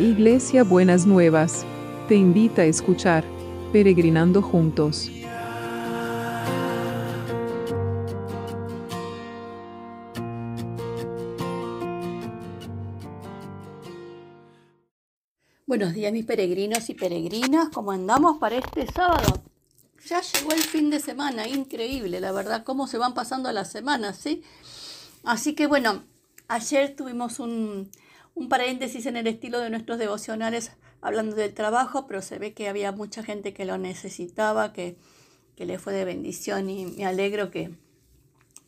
Iglesia Buenas Nuevas, te invita a escuchar Peregrinando Juntos. Buenos días mis peregrinos y peregrinas, ¿cómo andamos para este sábado? Ya llegó el fin de semana, increíble, la verdad, cómo se van pasando las semanas, ¿sí? Así que bueno, ayer tuvimos un, un paréntesis en el estilo de nuestros devocionales hablando del trabajo, pero se ve que había mucha gente que lo necesitaba, que, que le fue de bendición y me alegro que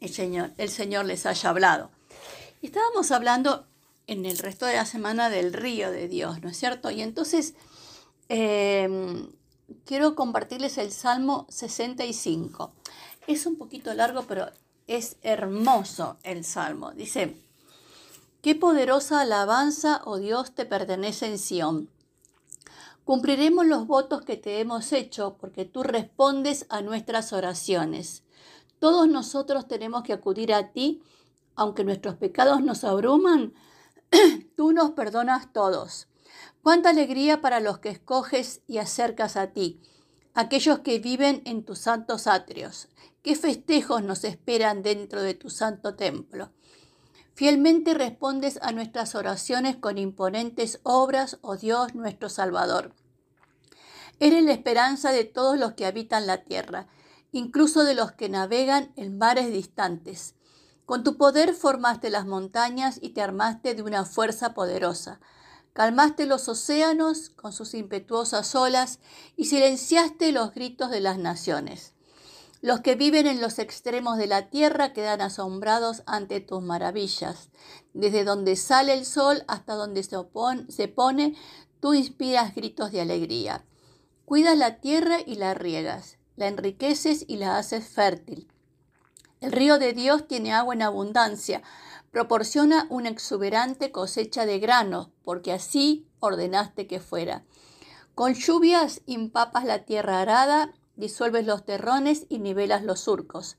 el Señor, el Señor les haya hablado. Estábamos hablando en el resto de la semana del río de Dios, ¿no es cierto? Y entonces em, quiero compartirles el Salmo 65. Es un poquito largo, pero es hermoso el Salmo. Dice, Qué poderosa alabanza, oh Dios, te pertenece en Sión. Cumpliremos los votos que te hemos hecho porque tú respondes a nuestras oraciones. Todos nosotros tenemos que acudir a ti, aunque nuestros pecados nos abruman, tú nos perdonas todos. Cuánta alegría para los que escoges y acercas a ti, aquellos que viven en tus santos atrios. Qué festejos nos esperan dentro de tu santo templo. Fielmente respondes a nuestras oraciones con imponentes obras, oh Dios nuestro Salvador. Eres la esperanza de todos los que habitan la tierra, incluso de los que navegan en mares distantes. Con tu poder formaste las montañas y te armaste de una fuerza poderosa. Calmaste los océanos con sus impetuosas olas y silenciaste los gritos de las naciones. Los que viven en los extremos de la tierra quedan asombrados ante tus maravillas. Desde donde sale el sol hasta donde se, se pone, tú inspiras gritos de alegría. Cuidas la tierra y la riegas, la enriqueces y la haces fértil. El río de Dios tiene agua en abundancia, proporciona una exuberante cosecha de grano, porque así ordenaste que fuera. Con lluvias impapas la tierra arada disuelves los terrones y nivelas los surcos.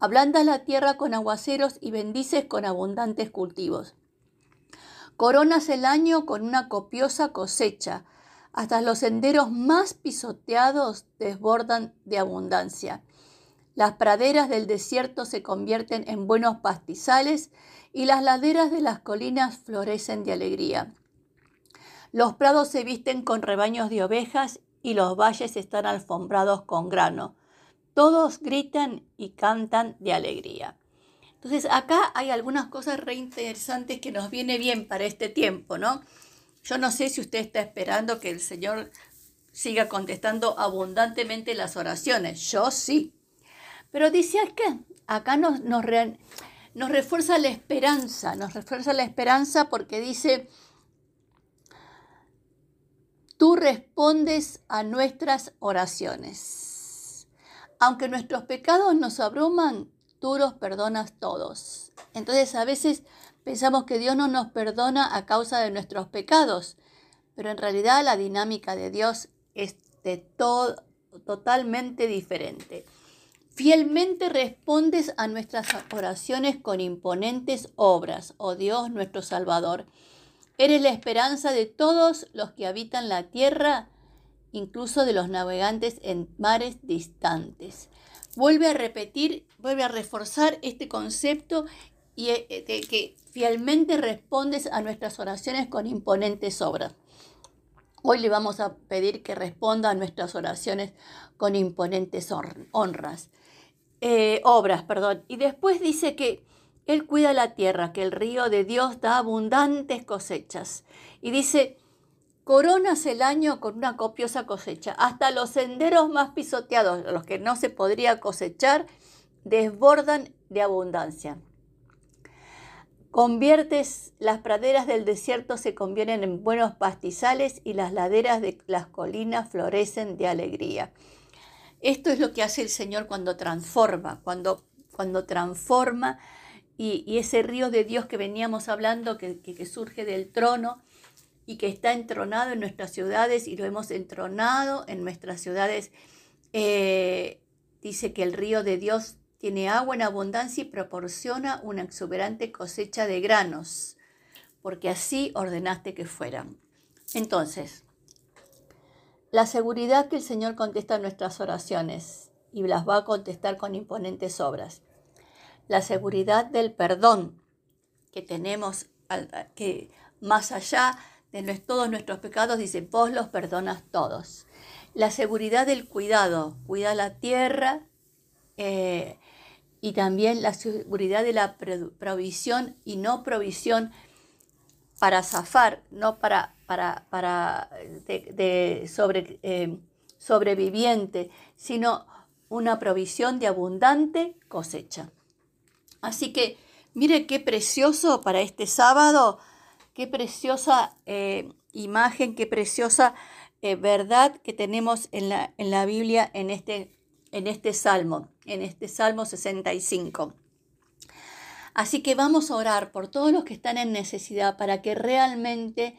Ablandas la tierra con aguaceros y bendices con abundantes cultivos. Coronas el año con una copiosa cosecha. Hasta los senderos más pisoteados desbordan de abundancia. Las praderas del desierto se convierten en buenos pastizales y las laderas de las colinas florecen de alegría. Los prados se visten con rebaños de ovejas y los valles están alfombrados con grano. Todos gritan y cantan de alegría. Entonces acá hay algunas cosas re interesantes que nos viene bien para este tiempo, ¿no? Yo no sé si usted está esperando que el Señor siga contestando abundantemente las oraciones. Yo sí. Pero dice acá nos, nos, nos refuerza la esperanza, nos refuerza la esperanza porque dice, Tú respondes a nuestras oraciones. Aunque nuestros pecados nos abruman, tú los perdonas todos. Entonces a veces pensamos que Dios no nos perdona a causa de nuestros pecados, pero en realidad la dinámica de Dios es de todo, totalmente diferente. Fielmente respondes a nuestras oraciones con imponentes obras, oh Dios nuestro Salvador. Eres la esperanza de todos los que habitan la tierra, incluso de los navegantes en mares distantes. Vuelve a repetir, vuelve a reforzar este concepto y eh, de que fielmente respondes a nuestras oraciones con imponentes obras. Hoy le vamos a pedir que responda a nuestras oraciones con imponentes honras, eh, obras, perdón. Y después dice que él cuida la tierra, que el río de Dios da abundantes cosechas. Y dice, coronas el año con una copiosa cosecha. Hasta los senderos más pisoteados, los que no se podría cosechar, desbordan de abundancia. Conviertes las praderas del desierto se convierten en buenos pastizales y las laderas de las colinas florecen de alegría. Esto es lo que hace el Señor cuando transforma, cuando, cuando transforma y, ese río de Dios que veníamos hablando, que, surge del trono y que está entronado en nuestras ciudades y lo hemos entronado en nuestras ciudades, eh, dice que el río de Dios tiene agua en abundancia y proporciona una exuberante cosecha de granos, porque así ordenaste que fueran. Entonces, la seguridad que el Señor contesta nuestras oraciones y las va a contestar con imponentes obras. La seguridad del perdón que tenemos, que más allá de todos nuestros pecados, dice, vos los perdonas todos. La seguridad del cuidado, cuida la tierra eh, y también la seguridad de la provisión y no provisión para zafar, no para, para, para eh, sobreviviente, sino una provisión de abundante cosecha. Así que mire qué precioso para este sábado Qué preciosa eh, imagen, qué preciosa eh, verdad que tenemos en la, en la Biblia en este, en este salmo, en este salmo 65. Así que vamos a orar por todos los que están en necesidad para que realmente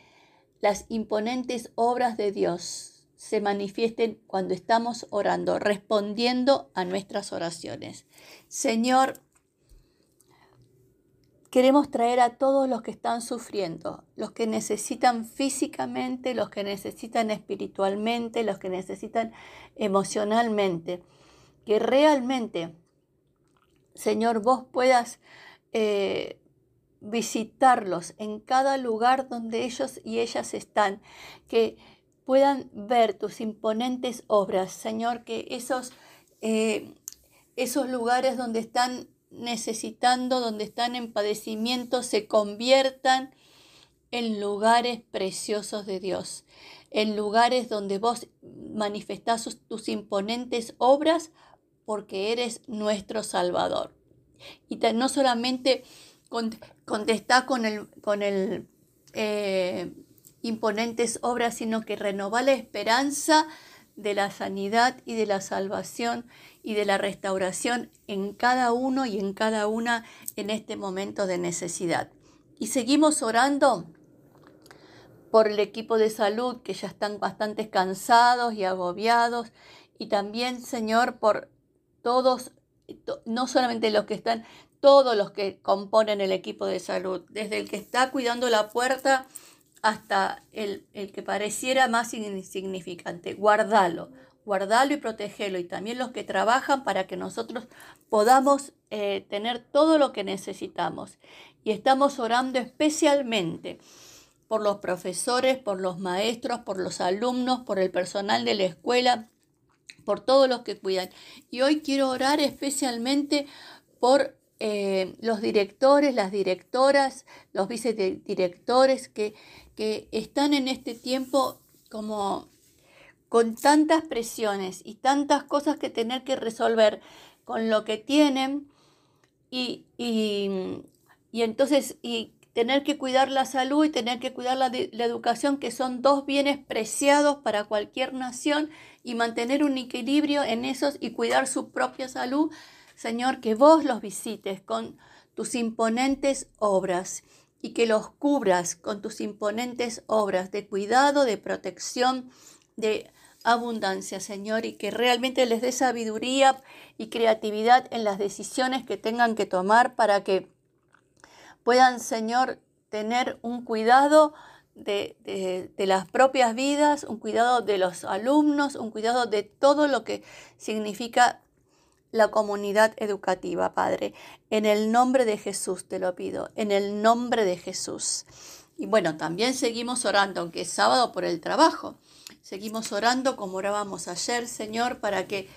las imponentes obras de Dios se manifiesten cuando estamos orando, respondiendo a nuestras oraciones. Señor, Queremos traer a todos los que están sufriendo, los que necesitan físicamente, los que necesitan espiritualmente, los que necesitan emocionalmente. Que realmente, Señor, vos puedas eh, visitarlos en cada lugar donde ellos y ellas están. Que puedan ver tus imponentes obras, Señor, que esos, eh, esos lugares donde están necesitando, donde están en padecimiento, se conviertan en lugares preciosos de Dios, en lugares donde vos manifestás tus imponentes obras porque eres nuestro Salvador. Y no solamente contestá con el, con el eh, imponentes obras, sino que renová la esperanza de la sanidad y de la salvación y de la restauración en cada uno y en cada una en este momento de necesidad. Y seguimos orando por el equipo de salud que ya están bastante cansados y agobiados y también, Señor, por todos, no solamente los que están, todos los que componen el equipo de salud, desde el que está cuidando la puerta hasta el, que pareciera más insignificante. Guardalo, guardalo y protegelo. Y también los que trabajan para que nosotros podamos eh, tener todo lo que necesitamos. Y estamos orando especialmente por los profesores, por los maestros, por los alumnos, por el personal de la escuela, por todos los que cuidan. Y hoy quiero orar especialmente por eh, los directores, las directoras, los vicedirectores que, que están en este tiempo como con tantas presiones y tantas cosas que tener que resolver con lo que tienen y, entonces y tener que cuidar la salud y tener que cuidar la, educación, que son dos bienes preciados para cualquier nación, y mantener un equilibrio en esos y cuidar su propia salud, Señor, que vos los visites con tus imponentes obras y que los cubras con tus imponentes obras de cuidado, de protección, de abundancia, Señor, y que realmente les dé sabiduría y creatividad en las decisiones que tengan que tomar para que puedan, Señor, tener un cuidado de, de, las propias vidas, un cuidado de los alumnos, un cuidado de todo lo que significa la comunidad educativa, Padre. En el nombre de Jesús te lo pido, en el nombre de Jesús. Y bueno, también seguimos orando, aunque es sábado por el trabajo. Seguimos orando como orábamos ayer, Señor, para que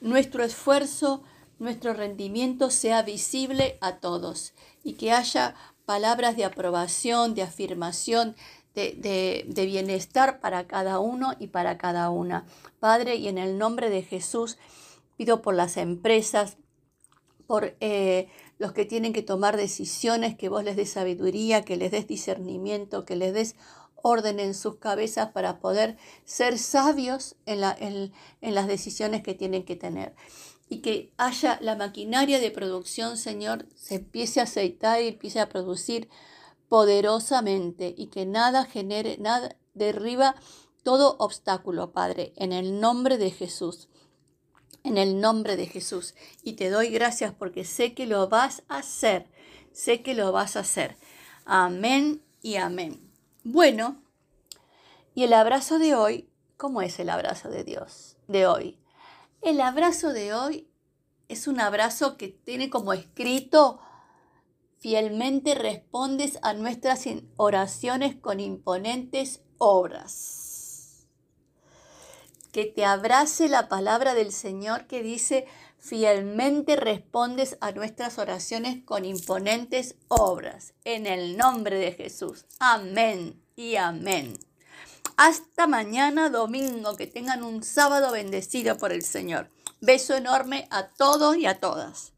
nuestro esfuerzo, nuestro rendimiento sea visible a todos y que haya palabras de aprobación, de afirmación, de, de, bienestar para cada uno y para cada una. Padre, y en el nombre de Jesús, pido por las empresas, por eh, los que tienen que tomar decisiones, que vos les des sabiduría, que les des discernimiento, que les des orden en sus cabezas para poder ser sabios en, en las decisiones que tienen que tener. Y que haya la maquinaria de producción, Señor, se empiece a aceitar y empiece a producir poderosamente y que nada genere, nada derriba todo obstáculo, Padre, en el nombre de Jesús en el nombre de Jesús. Y te doy gracias porque sé que lo vas a hacer. Sé que lo vas a hacer. Amén y amén. Bueno, Y el abrazo de hoy, ¿cómo es el abrazo de Dios de hoy? El abrazo de hoy es un abrazo que tiene como escrito, fielmente respondes a nuestras oraciones con imponentes obras. Que te abrace la palabra del Señor que dice, fielmente respondes a nuestras oraciones con imponentes obras. En el nombre de Jesús. Amén y amén. Hasta mañana domingo, que tengan un sábado bendecido por el Señor. Beso enorme a todos y a todas.